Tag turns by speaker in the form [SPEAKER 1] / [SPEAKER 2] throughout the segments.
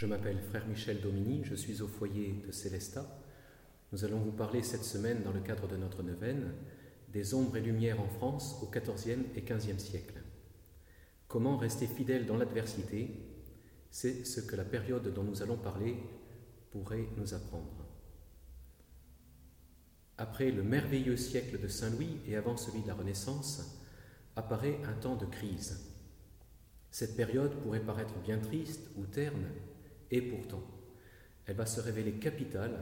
[SPEAKER 1] Je m'appelle Frère Michel Domini, je suis au foyer de Célestat. Nous allons vous parler cette semaine, dans le cadre de notre neuvaine, des ombres et lumières en France au XIVe et XVe siècle. Comment rester fidèle dans l'adversité, c'est ce que la période dont nous allons parler pourrait nous apprendre. Après le merveilleux siècle de Saint Louis et avant celui de la Renaissance, apparaît un temps de crise. Cette période pourrait paraître bien triste ou terne, et pourtant, elle va se révéler capitale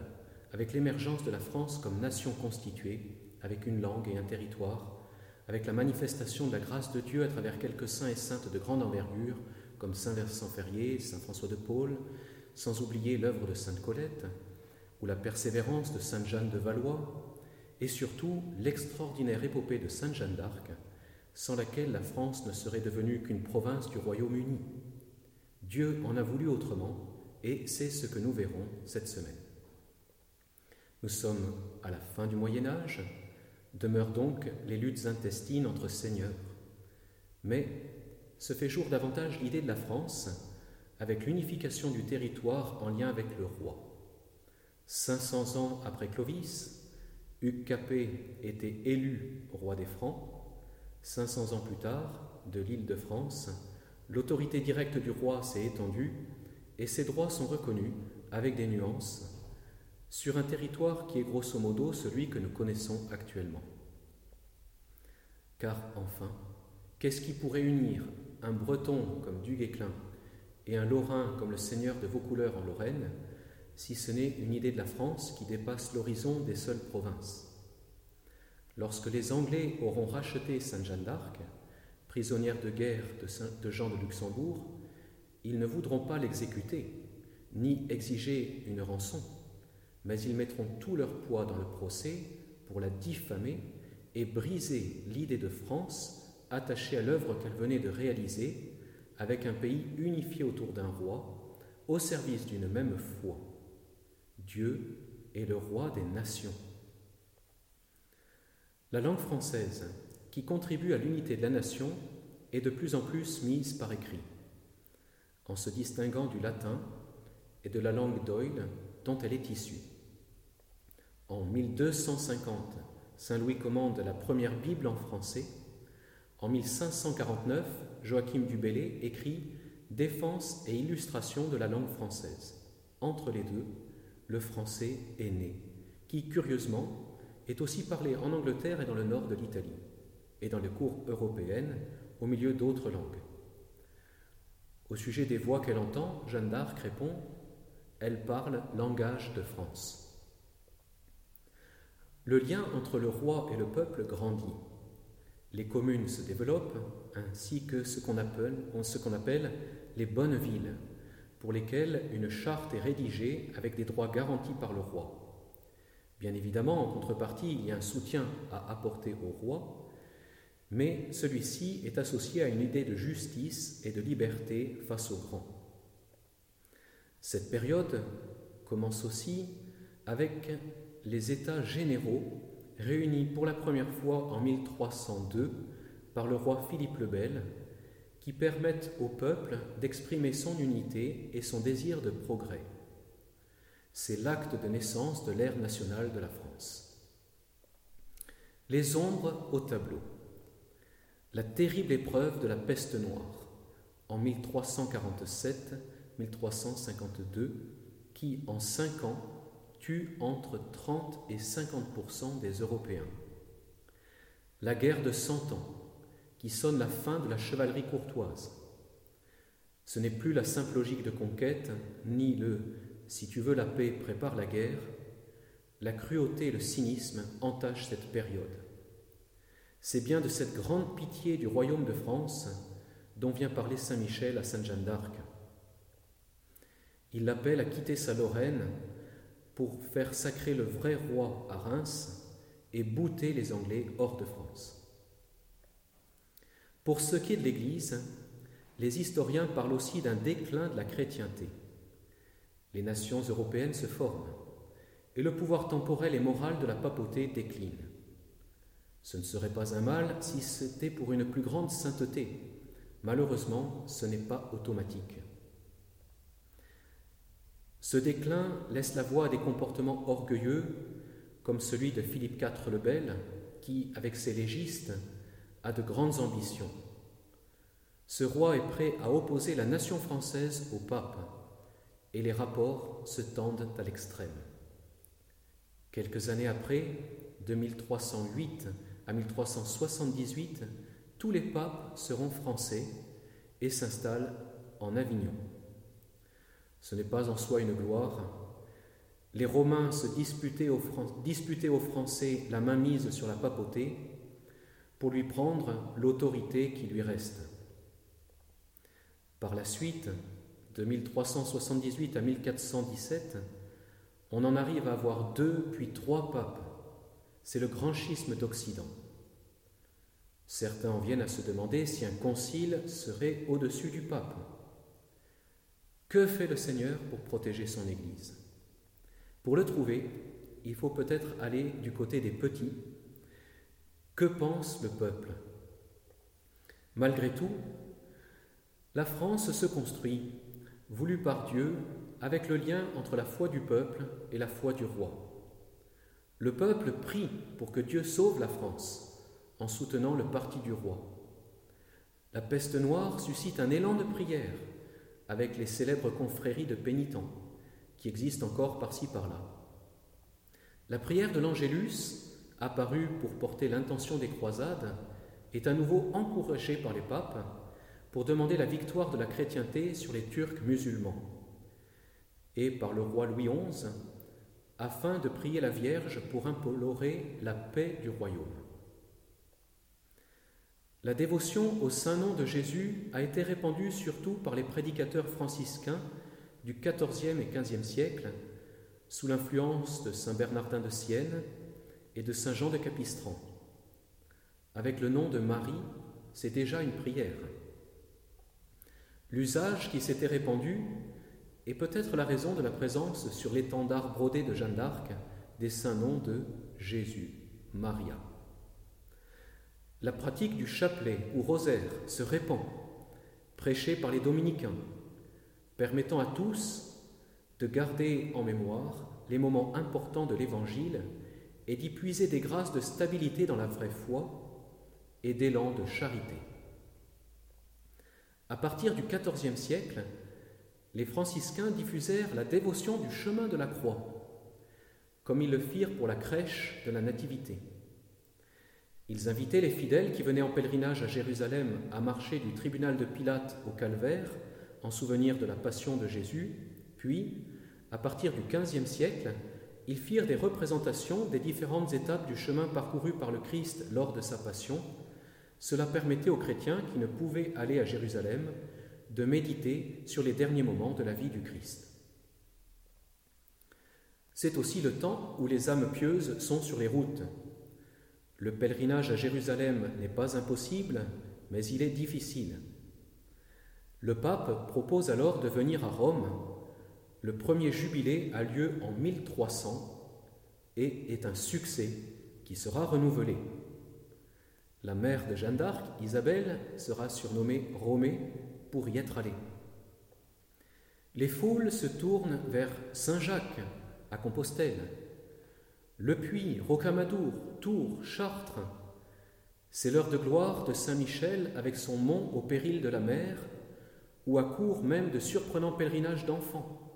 [SPEAKER 1] avec l'émergence de la France comme nation constituée, avec une langue et un territoire, avec la manifestation de la grâce de Dieu à travers quelques saints et saintes de grande envergure, comme Saint Vincent Ferrier, Saint François de Paul, sans oublier l'œuvre de Sainte Colette, ou la persévérance de Sainte Jeanne de Valois, et surtout l'extraordinaire épopée de Sainte Jeanne d'Arc, sans laquelle la France ne serait devenue qu'une province du Royaume-Uni. Dieu en a voulu autrement, et c'est ce que nous verrons cette semaine. Nous sommes à la fin du Moyen Âge, demeurent donc les luttes intestines entre seigneurs. Mais se fait jour davantage l'idée de la France avec l'unification du territoire en lien avec le roi. 500 ans après Clovis, Hugues Capet était élu roi des Francs. 500 ans plus tard, de l'île de France, l'autorité directe du roi s'est étendue et ses droits sont reconnus avec des nuances sur un territoire qui est grosso modo celui que nous connaissons actuellement. Car enfin, qu'est-ce qui pourrait unir un Breton comme Duguesclin et un Lorrain comme le seigneur de Vaucouleurs en Lorraine, si ce n'est une idée de la France qui dépasse l'horizon des seules provinces? Lorsque les Anglais auront racheté Sainte-Jeanne d'Arc, prisonnière de guerre de Jean de Luxembourg, ils ne voudront pas l'exécuter, ni exiger une rançon, mais ils mettront tout leur poids dans le procès pour la diffamer et briser l'idée de France attachée à l'œuvre qu'elle venait de réaliser avec un pays unifié autour d'un roi, au service d'une même foi. Dieu est le roi des nations. La langue française, qui contribue à l'unité de la nation, est de plus en plus mise par écrit, en se distinguant du latin et de la langue d'Oil dont elle est issue. En 1250, Saint Louis commande la première Bible en français. En 1549, Joachim du Bellay écrit Défense et illustration de la langue française. Entre les deux, le français est né, qui, curieusement, est aussi parlé en Angleterre et dans le nord de l'Italie, et dans les cours européennes, au milieu d'autres langues. Au sujet des voix qu'elle entend, Jeanne d'Arc répond Elle parle langage de France. Le lien entre le roi et le peuple grandit. Les communes se développent, ainsi que ce qu'on appelle, les bonnes villes, pour lesquelles une charte est rédigée avec des droits garantis par le roi. Bien évidemment, en contrepartie, il y a un soutien à apporter au roi, mais celui-ci est associé à une idée de justice et de liberté face aux grands. Cette période commence aussi avec les États généraux réunis pour la première fois en 1302 par le roi Philippe le Bel, qui permettent au peuple d'exprimer son unité et son désir de progrès. C'est l'acte de naissance de l'ère nationale de la France. Les ombres au tableau. La terrible épreuve de la peste noire en 1347-1352 qui, en cinq ans, tue entre 30 et 50 des Européens. La guerre de Cent Ans, qui sonne la fin de la chevalerie courtoise. Ce n'est plus la simple logique de conquête, ni le si tu veux la paix, prépare la guerre. La cruauté et le cynisme entachent cette période. C'est bien de cette grande pitié du royaume de France dont vient parler Saint Michel à Sainte Jeanne d'Arc. Il l'appelle à quitter sa Lorraine pour faire sacrer le vrai roi à Reims et bouter les Anglais hors de France. Pour ce qui est de l'Église, les historiens parlent aussi d'un déclin de la chrétienté. Les nations européennes se forment et le pouvoir temporel et moral de la papauté décline. Ce ne serait pas un mal si c'était pour une plus grande sainteté. Malheureusement, ce n'est pas automatique. Ce déclin laisse la voie à des comportements orgueilleux, comme celui de Philippe IV le Bel, qui, avec ses légistes, a de grandes ambitions. Ce roi est prêt à opposer la nation française au pape, et les rapports se tendent à l'extrême. Quelques années après, de 1308 à 1378, tous les papes seront français et s'installent en Avignon. Ce n'est pas en soi une gloire. Les Romains se disputaient aux, Français la mainmise sur la papauté pour lui prendre l'autorité qui lui reste. Par la suite, de 1378 à 1417, on en arrive à avoir deux puis trois papes. C'est le grand schisme d'Occident. Certains en viennent à se demander si un concile serait au-dessus du pape. Que fait le Seigneur pour protéger son Église? Pour le trouver, il faut peut-être aller du côté des petits. Que pense le peuple? Malgré tout, la France se construit, voulue par Dieu, avec le lien entre la foi du peuple et la foi du roi. Le peuple prie pour que Dieu sauve la France en soutenant le parti du roi. La peste noire suscite un élan de prière avec les célèbres confréries de pénitents qui existent encore par-ci par-là. La prière de l'Angélus, apparue pour porter l'intention des croisades, est à nouveau encouragée par les papes pour demander la victoire de la chrétienté sur les Turcs musulmans, et par le roi Louis XI, afin de prier la Vierge pour implorer la paix du royaume. La dévotion au saint nom de Jésus a été répandue surtout par les prédicateurs franciscains du XIVe et XVe siècle, sous l'influence de saint Bernardin de Sienne et de saint Jean de Capistran. Avec le nom de Marie, c'est déjà une prière. L'usage qui s'était répandu est peut-être la raison de la présence sur l'étendard brodé de Jeanne d'Arc des saints noms de Jésus, Maria. La pratique du chapelet ou rosaire se répand, prêchée par les dominicains, permettant à tous de garder en mémoire les moments importants de l'Évangile et d'y puiser des grâces de stabilité dans la vraie foi et d'élan de charité. À partir du XIVe siècle, les franciscains diffusèrent la dévotion du chemin de la croix, comme ils le firent pour la crèche de la Nativité. Ils invitaient les fidèles qui venaient en pèlerinage à Jérusalem à marcher du tribunal de Pilate au calvaire en souvenir de la passion de Jésus, puis, à partir du XVe siècle, ils firent des représentations des différentes étapes du chemin parcouru par le Christ lors de sa passion, cela permettait aux chrétiens qui ne pouvaient aller à Jérusalem de méditer sur les derniers moments de la vie du Christ. C'est aussi le temps où les âmes pieuses sont sur les routes. Le pèlerinage à Jérusalem n'est pas impossible, mais il est difficile. Le pape propose alors de venir à Rome. Le premier jubilé a lieu en 1300 et est un succès qui sera renouvelé. La mère de Jeanne d'Arc, Isabelle, sera surnommée Romée pour y être allée. Les foules se tournent vers Saint-Jacques, à Compostelle, Le Puy, Rocamadour, Tours, Chartres. C'est l'heure de gloire de Saint-Michel avec son mont au péril de la mer, où accourent même de surprenants pèlerinages d'enfants.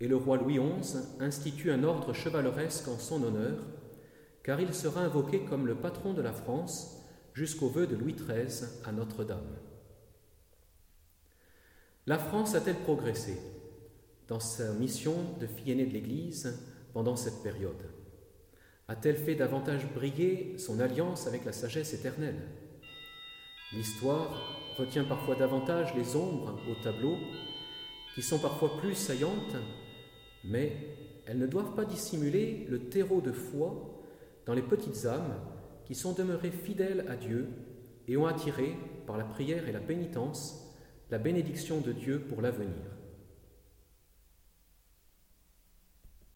[SPEAKER 1] Et le roi Louis XI institue un ordre chevaleresque en son honneur, car il sera invoqué comme le patron de la France jusqu'au vœu de Louis XIII à Notre-Dame. La France a-t-elle progressé dans sa mission de fille aînée de l'Église pendant cette période? A-t-elle fait davantage briller son alliance avec la sagesse éternelle? L'histoire retient parfois davantage les ombres au tableau, qui sont parfois plus saillantes, mais elles ne doivent pas dissimuler le terreau de foi dans les petites âmes qui sont demeurées fidèles à Dieu et ont attiré, par la prière et la pénitence, la bénédiction de Dieu pour l'avenir.